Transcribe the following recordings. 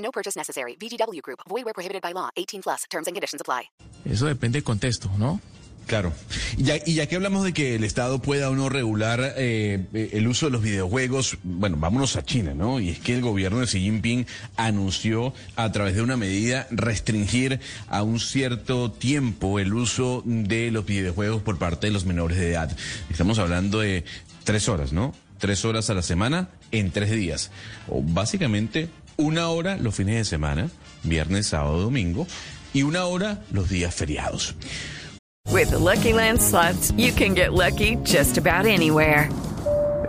No purchase necessary. VGW Group. Void where prohibited by law. 18 plus. Terms and conditions apply. Eso depende del contexto, ¿no? Claro. Y ya, y ya que hablamos de que el Estado pueda o no regular eh, el uso de los videojuegos, bueno, vámonos a China, ¿no? Y es que el gobierno de Xi Jinping anunció a través de una medida restringir a un cierto tiempo el uso de los videojuegos por parte de los menores de edad. Estamos hablando de tres horas, ¿no? Tres horas a la semana en tres días. O básicamente una hora los fines de semana, viernes, sábado, domingo, y una hora los días feriados. With the Lucky Land slots, you can get lucky just about anywhere.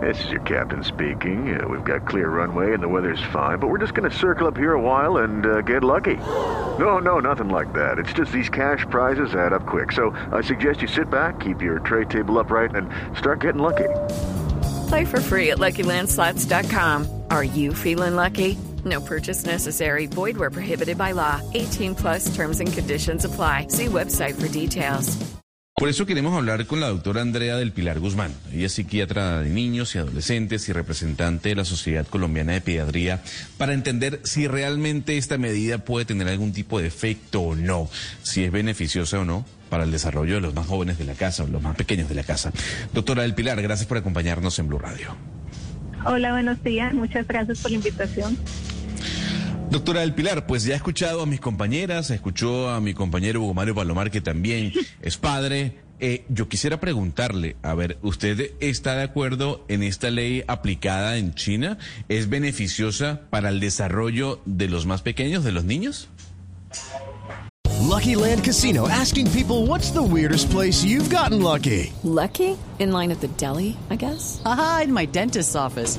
This is your captain speaking. Uh, we've got clear runway and the weather's fine, but we're just going to circle up here a while and uh, get lucky. No, no, nothing like that. It's just these cash prizes add up quick. So I suggest you sit back, keep your tray table upright, and start getting lucky. Play for free at LuckyLandSlots.com. Are you feeling lucky? No purchase necessary. Void where prohibited by law. 18 plus terms and conditions apply. See website for details. Por eso queremos hablar con la doctora Andrea del Pilar Guzmán. Ella es psiquiatra de niños y adolescentes y representante de la Sociedad Colombiana de Pediatría para entender si realmente esta medida puede tener algún tipo de efecto o no, si es beneficiosa o no para el desarrollo de los más jóvenes de la casa o los más pequeños de la casa. Doctora del Pilar, gracias por acompañarnos en Blue Radio. Hola, buenos días. Muchas gracias por la invitación. Doctora del Pilar, pues ya he escuchado a mis compañeras, escuchó a mi compañero Hugo Mario Palomar, que también es padre. Eh, yo quisiera preguntarle, a ver, ¿usted está de acuerdo en esta ley aplicada en China? ¿Es beneficiosa para el desarrollo de los más pequeños, de los niños? Lucky Land Casino asking people what's the weirdest place you've gotten lucky? Lucky? In line at the deli, I guess? Aha, in my dentist's office.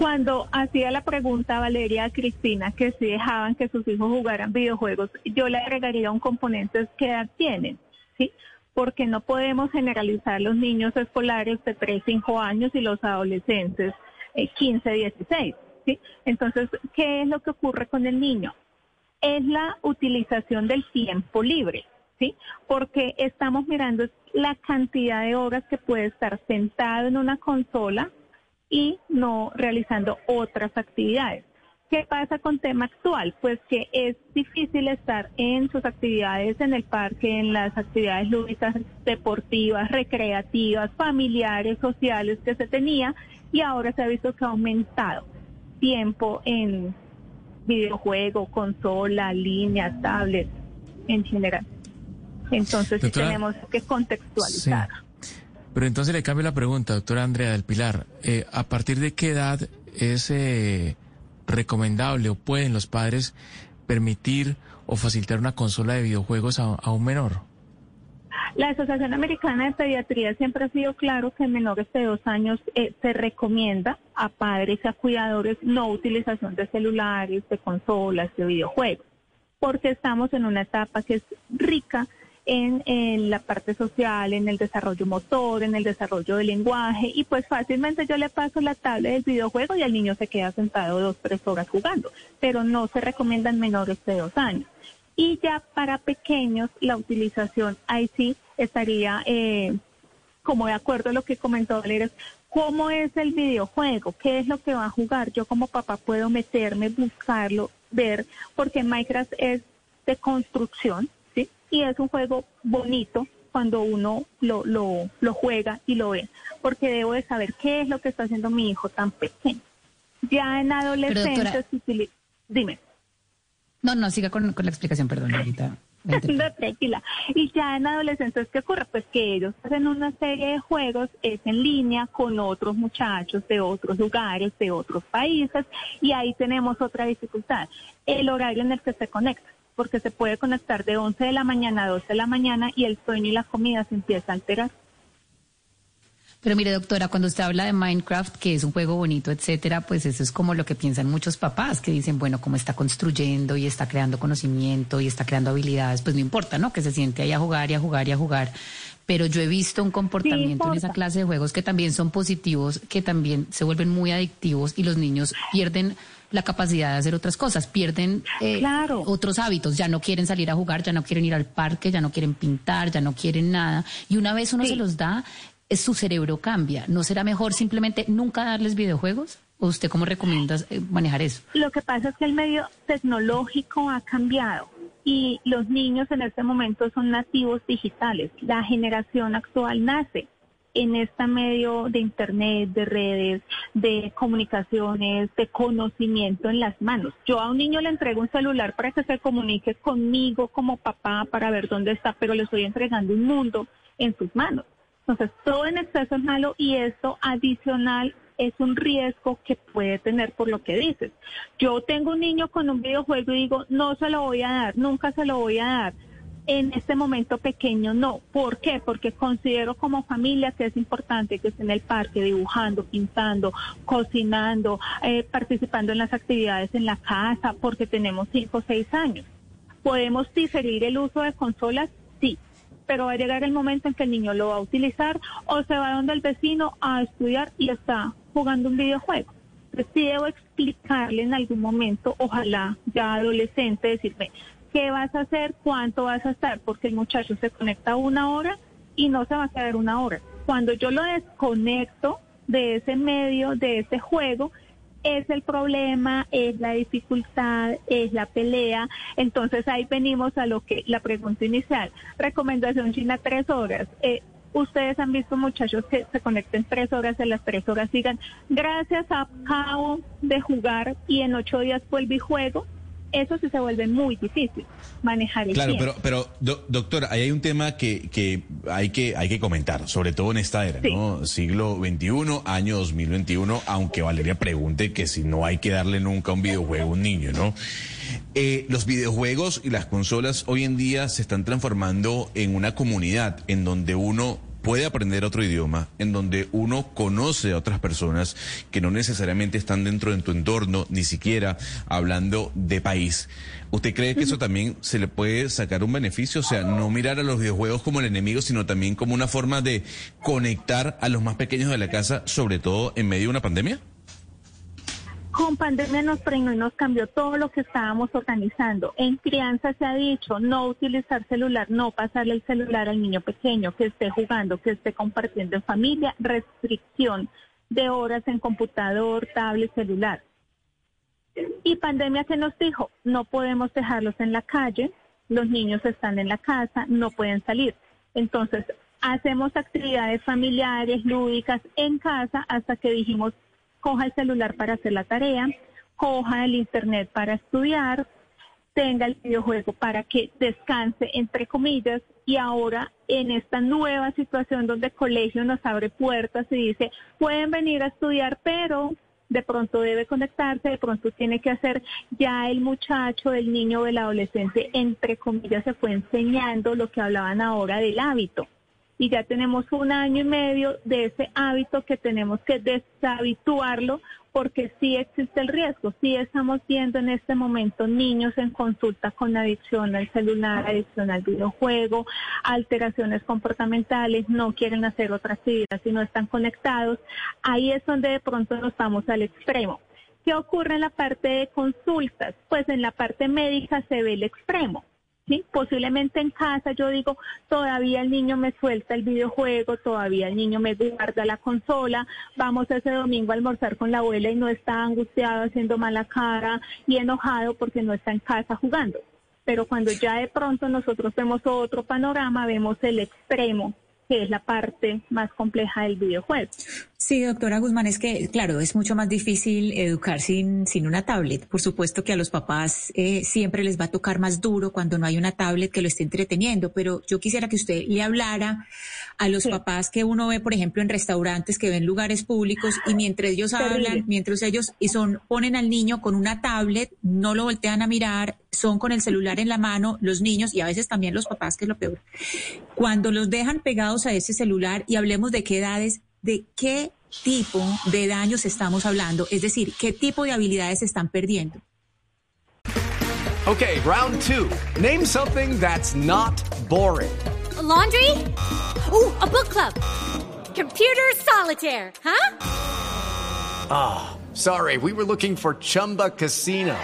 Cuando hacía la pregunta Valeria a Cristina que si dejaban que sus hijos jugaran videojuegos, yo le agregaría un componente que edad tienen, ¿sí? Porque no podemos generalizar los niños escolares de 3, 5 años y los adolescentes eh, 15, 16, ¿sí? Entonces, ¿qué es lo que ocurre con el niño? Es la utilización del tiempo libre, ¿sí? Porque estamos mirando la cantidad de horas que puede estar sentado en una consola y no realizando otras actividades. ¿Qué pasa con tema actual? Pues que es difícil estar en sus actividades en el parque, en las actividades lúdicas, deportivas, recreativas, familiares, sociales que se tenía y ahora se ha visto que ha aumentado tiempo en videojuego, consola, línea, tablet, en general. Entonces tenemos que contextualizar. Sí. Pero entonces le cambio la pregunta, doctora Andrea del Pilar. Eh, ¿A partir de qué edad es eh, recomendable o pueden los padres permitir o facilitar una consola de videojuegos a, un menor? La Asociación Americana de Pediatría siempre ha sido claro que en menores de dos años eh, se recomienda a padres y a cuidadores no utilización de celulares, de consolas, de videojuegos, porque estamos en una etapa que es rica en, la parte social, en el desarrollo motor, en el desarrollo del lenguaje y pues fácilmente yo le paso la tabla del videojuego y el niño se queda sentado dos, tres horas jugando, pero no se recomiendan menores de dos años. Y ya para pequeños la utilización ahí sí estaría eh, como de acuerdo a lo que comentó Valeria, ¿cómo es el videojuego? ¿Qué es lo que va a jugar? Yo como papá puedo meterme, buscarlo, ver, porque Minecraft es de construcción, y es un juego bonito cuando uno lo, lo, lo juega y lo ve, porque debo de saber qué es lo que está haciendo mi hijo tan pequeño. Ya en adolescentes, dime. No, no, siga con, con la explicación, perdón, ahorita. No, tranquila. Y ya en adolescentes, ¿qué ocurre? Pues que ellos hacen una serie de juegos, es en línea con otros muchachos de otros lugares, de otros países, y ahí tenemos otra dificultad, el horario en el que se conecta, porque se puede conectar de 11 de la mañana a 12 de la mañana y el sueño y la comida se empieza a alterar. Pero mire, doctora, cuando usted habla de Minecraft, que es un juego bonito, etcétera, pues eso es como lo que piensan muchos papás, que dicen, bueno, como está construyendo y está creando conocimiento y está creando habilidades, pues no importa, ¿no? Que se siente ahí a jugar y a jugar y a jugar. Pero yo he visto un comportamiento en esa clase de juegos que también son positivos, que también se vuelven muy adictivos y los niños pierden la capacidad de hacer otras cosas, pierden eh, otros hábitos, ya no quieren salir a jugar, ya no quieren ir al parque, ya no quieren pintar, ya no quieren nada. Y una vez uno se los da, su cerebro cambia. ¿No será mejor simplemente nunca darles videojuegos? ¿O usted cómo recomienda eh, manejar eso? Lo que pasa es que el medio tecnológico ha cambiado y los niños en este momento son nativos digitales. La generación actual nace en este medio de internet, de redes, de comunicaciones, de conocimiento en las manos. Yo a un niño le entrego un celular para que se comunique conmigo como papá para ver dónde está, pero le estoy entregando un mundo en sus manos. Entonces, todo en exceso es malo y esto adicional es un riesgo que puede tener por lo que dices. Yo tengo un niño con un videojuego y digo, no se lo voy a dar, nunca se lo voy a dar. En este momento pequeño no. ¿Por qué? Porque considero como familia que es importante que esté en el parque dibujando, pintando, cocinando, eh, participando en las actividades en la casa, porque tenemos cinco o seis años. ¿Podemos diferir el uso de consolas? Sí, pero va a llegar el momento en que el niño lo va a utilizar o se va donde el vecino a estudiar y está jugando un videojuego. Entonces sí debo explicarle en algún momento, ojalá ya adolescente, decirme, ¿qué vas a hacer? ¿Cuánto vas a estar? Porque el muchacho se conecta una hora y no se va a quedar una hora. Cuando yo lo desconecto de ese medio, de ese juego, es el problema, es la dificultad, es la pelea. Entonces ahí venimos a lo que la pregunta inicial. Recomendación China tres horas. Eh, ustedes han visto muchachos que se conecten tres horas y las tres horas sigan. Gracias a cabo de jugar y en ocho días vuelve y juego eso sí se vuelve muy difícil manejar el Claro, pero, pero doctora, ahí hay un tema que, que, hay que hay que comentar, sobre todo en esta era, ¿no? Siglo XXI, año 2021, aunque Valeria pregunte que si no hay que darle nunca un videojuego a un niño, ¿no? Eh, los videojuegos y las consolas hoy en día se están transformando en una comunidad en donde uno puede aprender otro idioma, en donde uno conoce a otras personas que no necesariamente están dentro de tu entorno, ni siquiera hablando de país. ¿Usted cree que eso también se le puede sacar un beneficio? O sea, no mirar a los videojuegos como el enemigo, sino también como una forma de conectar a los más pequeños de la casa, sobre todo en medio de una pandemia? Con pandemia nos frenó y nos cambió todo lo que estábamos organizando. En crianza se ha dicho no utilizar celular, no pasarle el celular al niño pequeño que esté jugando, que esté compartiendo en familia, restricción de horas en computador, tablet, celular. Y pandemia que nos dijo, no podemos dejarlos en la calle, los niños están en la casa, no pueden salir. Entonces, hacemos actividades familiares, lúdicas en casa hasta que dijimos, coja el celular para hacer la tarea, coja el internet para estudiar, tenga el videojuego para que descanse, entre comillas, y ahora en esta nueva situación donde el colegio nos abre puertas y dice, pueden venir a estudiar, pero de pronto debe conectarse, de pronto tiene que hacer, ya el muchacho, el niño o el adolescente, entre comillas, se fue enseñando lo que hablaban ahora del hábito y ya tenemos un año y medio de ese hábito que tenemos que deshabituarlo porque sí existe el riesgo, sí estamos viendo en este momento niños en consulta con adicción al celular, adicción al videojuego, alteraciones comportamentales, no quieren hacer otra actividad si no están conectados. Ahí es donde de pronto nos vamos al extremo. ¿Qué ocurre en la parte de consultas? Pues en la parte médica se ve el extremo. Posiblemente en casa yo digo, todavía el niño me suelta el videojuego, todavía el niño me guarda la consola, vamos ese domingo a almorzar con la abuela y no está angustiado, haciendo mala cara y enojado porque no está en casa jugando. Pero cuando ya de pronto nosotros vemos otro panorama, vemos el extremo que es la parte más compleja del videojuego. Sí, doctora Guzmán, es que, claro, es mucho más difícil educar sin, sin una tablet. Por supuesto que a los papás eh, siempre les va a tocar más duro cuando no hay una tablet que lo esté entreteniendo, pero yo quisiera que usted le hablara a los papás que uno ve, por ejemplo, en restaurantes, que ven lugares públicos y mientras ellos hablan, mientras ellos y son, ponen al niño con una tablet, no lo voltean a mirar, son con el celular en la mano, los niños y a veces también los papás, que es lo peor. Cuando los dejan pegados a ese celular y hablemos de qué edades, de qué tipo de daños estamos hablando, es decir, qué tipo de habilidades están perdiendo. Okay, round two. Name something that's not boring. laundry? Ooh, a book club. Computer solitaire, huh? Ah, oh, sorry, we were looking for Chumba Casino.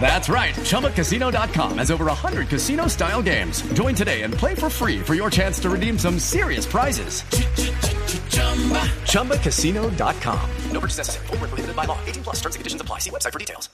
That's right. ChumbaCasino.com has over 100 casino style games. Join today and play for free for your chance to redeem some serious prizes. ChumbaCasino.com. No purchase necessary. Full prohibited by law. 18 plus terms and conditions apply. See website for details.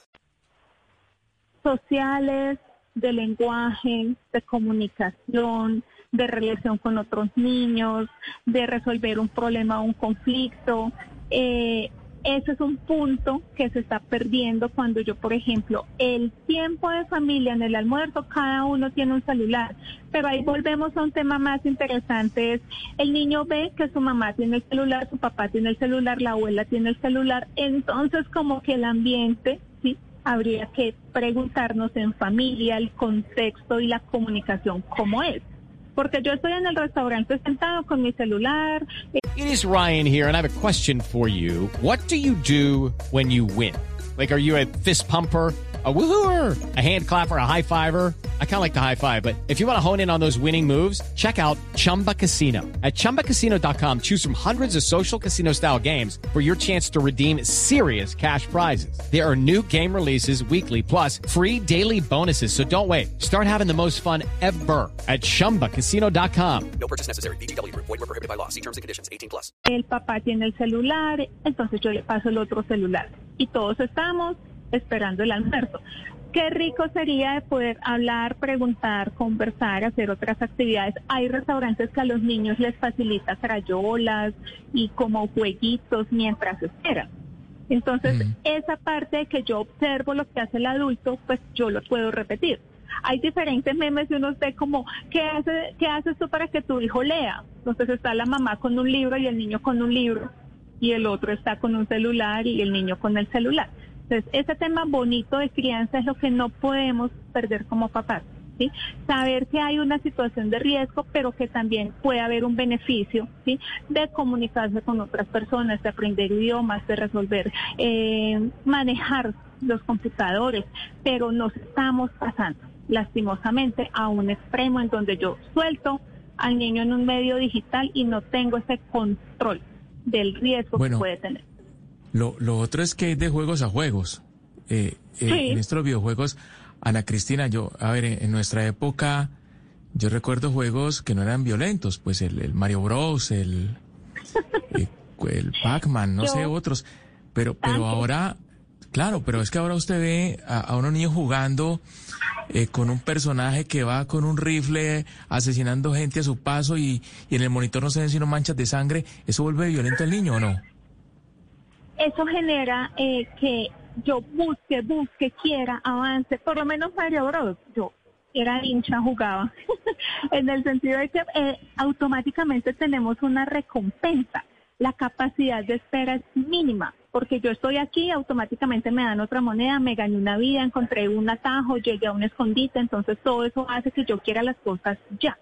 Sociales, de lenguaje, de comunicación, de relación con otros niños, de resolver un problema o un conflicto. Eh, ese es un punto que se está perdiendo cuando yo, por ejemplo, el tiempo de familia en el almuerzo, cada uno tiene un celular, pero ahí volvemos a un tema más interesante, es el niño ve que su mamá tiene el celular, su papá tiene el celular, la abuela tiene el celular, entonces como que el ambiente, sí, habría que preguntarnos en familia el contexto y la comunicación cómo es. Porque yo estoy en el restaurante sentado con mi celular. It is Ryan here and I have a question for you. What do you do when you win? Like, are you a fist pumper? a woohooer, a hand clapper, a high fiver. I kind of like the high five, but if you want to hone in on those winning moves, check out Chumba Casino. At ChumbaCasino.com, choose from hundreds of social casino style games for your chance to redeem serious cash prizes. There are new game releases weekly, plus free daily bonuses. So don't wait. Start having the most fun ever at ChumbaCasino.com. No purchase necessary. BGW. Void were prohibited by law. See terms and conditions. 18 plus. El papá tiene el celular, entonces yo le paso el otro celular. Y todos estamos esperando el almuerzo. Qué rico sería de poder hablar, preguntar, conversar, hacer otras actividades. Hay restaurantes que a los niños les facilita crayolas y como jueguitos mientras esperan. Entonces, esa parte de que yo observo lo que hace el adulto, pues yo lo puedo repetir. Hay diferentes memes y uno ve como, ¿qué, hace, ¿qué haces tú para que tu hijo lea? Entonces está la mamá con un libro y el niño con un libro y el otro está con un celular y el niño con el celular. Entonces, ese tema bonito de crianza es lo que no podemos perder como papás. ¿Sí? Saber que hay una situación de riesgo, pero que también puede haber un beneficio, ¿sí? De comunicarse con otras personas, de aprender idiomas, de resolver, eh, manejar los computadores, pero nos estamos pasando, lastimosamente, a un extremo en donde yo suelto al niño en un medio digital y no tengo ese control del riesgo que puede tener. Lo, lo otro es que hay de juegos a juegos. Eh, eh, en estos videojuegos, Ana Cristina, yo, a ver, en, nuestra época, yo recuerdo juegos que no eran violentos, pues el, Mario Bros, el, eh, el Pac-Man, no sé, otros. Pero, pero ahora, claro, pero es que ahora usted ve a, a unos niños jugando con un personaje que va con un rifle asesinando gente a su paso y, y en el monitor no se ven sino manchas de sangre. ¿Eso vuelve violento al niño o no? Eso genera eh, que yo busque, busque, quiera, avance, por lo menos Mario Bros. Yo era hincha, jugaba, en el sentido de que eh, automáticamente tenemos una recompensa. La capacidad de espera es mínima, porque yo estoy aquí, automáticamente me dan otra moneda, me gané una vida, encontré un atajo, llegué a un escondite, entonces todo eso hace que yo quiera las cosas ya.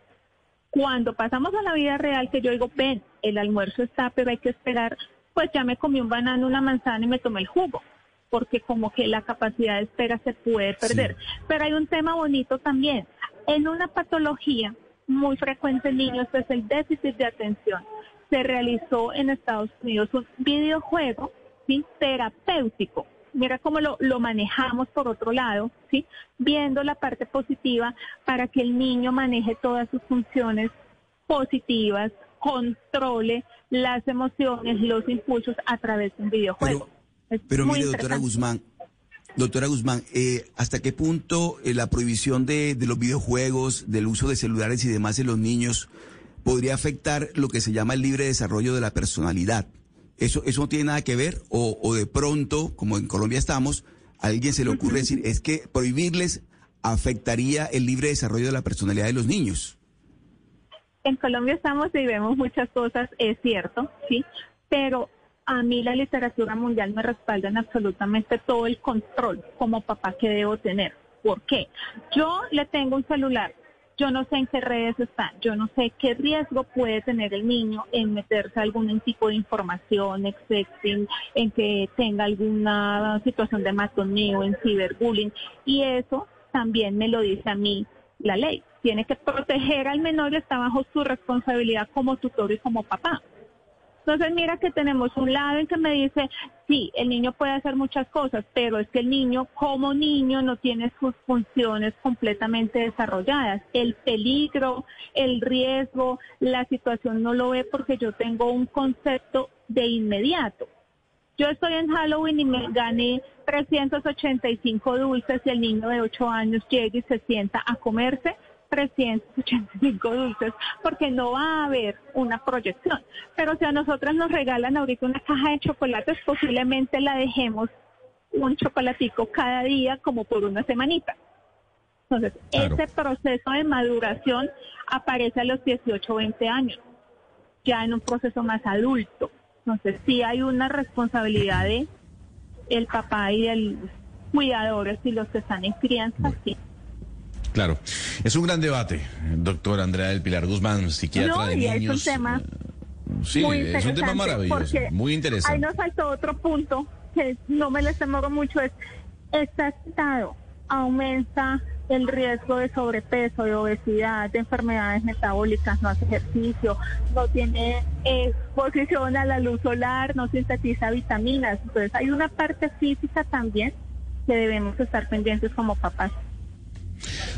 Cuando pasamos a la vida real, que yo digo, ven, el almuerzo está, pero hay que esperar pues ya me comí un banano, una manzana y me tomé el jugo, porque como que la capacidad de espera se puede perder. Pero hay un tema bonito también. En una patología muy frecuente en niños es el déficit de atención. Se realizó en Estados Unidos un videojuego ¿sí? terapéutico. Mira cómo lo, lo manejamos por otro lado, ¿sí? viendo la parte positiva para que el niño maneje todas sus funciones positivas, controle las emociones, los impulsos a través de un videojuego. Pero, mire, doctora Guzmán, Doctora Guzmán, eh, ¿hasta qué punto eh, la prohibición de, de los videojuegos, del uso de celulares y demás en los niños podría afectar lo que se llama el libre desarrollo de la personalidad? ¿Eso, eso no tiene nada que ver? O, o de pronto, como en Colombia estamos, a alguien se le ocurre decir, es que prohibirles afectaría el libre desarrollo de la personalidad de los niños. En Colombia estamos y vemos muchas cosas, es cierto, sí, pero a mí la literatura mundial me respalda en absolutamente todo el control como papá que debo tener. ¿Por qué? Yo le tengo un celular, yo no sé en qué redes están, yo no sé qué riesgo puede tener el niño en meterse a algún tipo de información, sexting, en que tenga alguna situación de matoneo, en ciberbullying, y eso también me lo dice a mí la ley. Tiene que proteger al menor y está bajo su responsabilidad como tutor y como papá. Entonces mira que tenemos un lado en que me dice, sí, el niño puede hacer muchas cosas, pero es que el niño como niño no tiene sus funciones completamente desarrolladas. El peligro, el riesgo, la situación no lo ve porque yo tengo un concepto de inmediato. Yo estoy en Halloween y me gané 385 dulces y el niño de 8 años llega y se sienta a comerse 385 dulces, porque no va a haber una proyección. Pero si a nosotros nos regalan ahorita una caja de chocolates, posiblemente la dejemos un chocolatico cada día como por una semanita. Entonces, ese proceso de maduración aparece a los 18 o 20 años, ya en un proceso más adulto. Entonces, sí hay una responsabilidad de el papá y del cuidadores y los que están en crianza, sí. Claro, es un gran debate, doctor Andrea del Pilar Guzmán, psiquiatra no, de y niños. es un tema Sí, muy es un tema interesante, maravilloso, muy Ahí interesante. nos faltó otro punto que no me les demoro mucho, es este estado aumenta el riesgo de sobrepeso, de obesidad, de enfermedades metabólicas, no hace ejercicio, no tiene exposición a la luz solar, no sintetiza vitaminas. Entonces hay una parte física también que debemos estar pendientes como papás.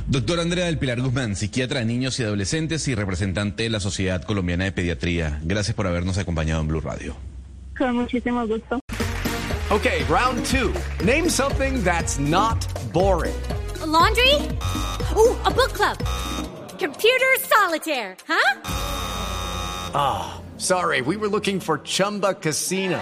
Doctor Andrea del Pilar Guzmán, psiquiatra de niños y adolescentes y representante de la Sociedad Colombiana de Pediatría. Gracias por habernos acompañado en Blue Radio. Con muchísimo gusto. Okay, round two. Name something that's not boring. A laundry? Ooh, a book club. Computer solitaire, huh? Ah, sorry, we were looking for Chumba Casino.